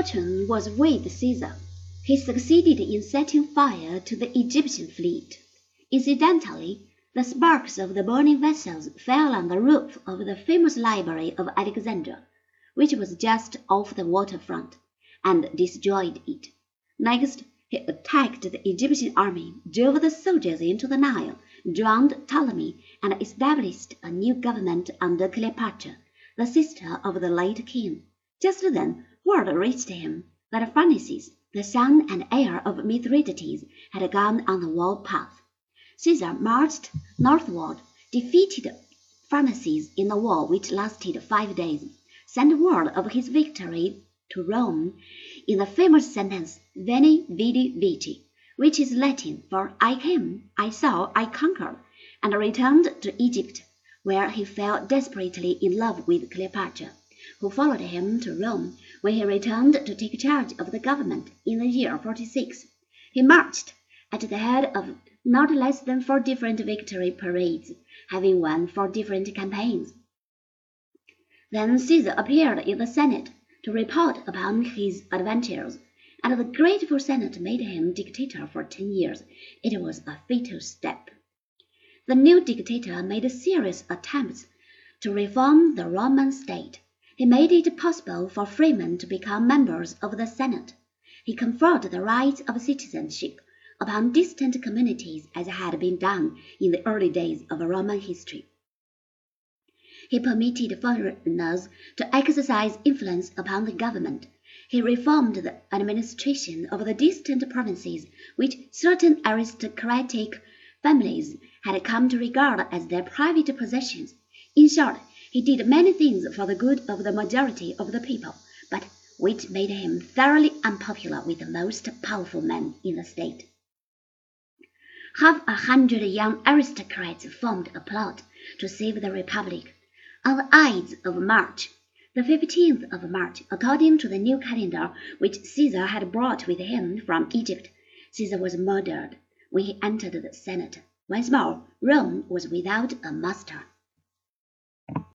fortune was with Caesar. He succeeded in setting fire to the Egyptian fleet. Incidentally, the sparks of the burning vessels fell on the roof of the famous library of Alexandria, which was just off the water front, and destroyed it. Next, he attacked the Egyptian army, drove the soldiers into the Nile, drowned Ptolemy, and established a new government under Cleopatra, the sister of the late king. Just then word reached him that Pharnaces, the son and heir of Mithridates, had gone on the war path. Caesar marched northward, defeated Pharnaces in a war which lasted five days, sent word of his victory to Rome in the famous sentence Veni, Vidi, Vici, which is Latin for I came, I saw, I conquered, and returned to Egypt, where he fell desperately in love with Cleopatra, who followed him to Rome when he returned to take charge of the government in the year 46. He marched at the head of not less than four different victory parades, having won four different campaigns. Then Caesar appeared in the Senate to report upon his adventures, and the grateful Senate made him dictator for ten years. It was a fatal step. The new dictator made serious attempts to reform the Roman state. He made it possible for freemen to become members of the Senate. He conferred the rights of citizenship upon distant communities as had been done in the early days of Roman history. He permitted foreigners to exercise influence upon the government. He reformed the administration of the distant provinces which certain aristocratic families had come to regard as their private possessions. In short, he did many things for the good of the majority of the people, but which made him thoroughly unpopular with the most powerful men in the state. Half a hundred young aristocrats formed a plot to save the republic. On the Ides of March, the fifteenth of March, according to the new calendar which Caesar had brought with him from Egypt, Caesar was murdered when he entered the Senate. Once more, Rome was without a master.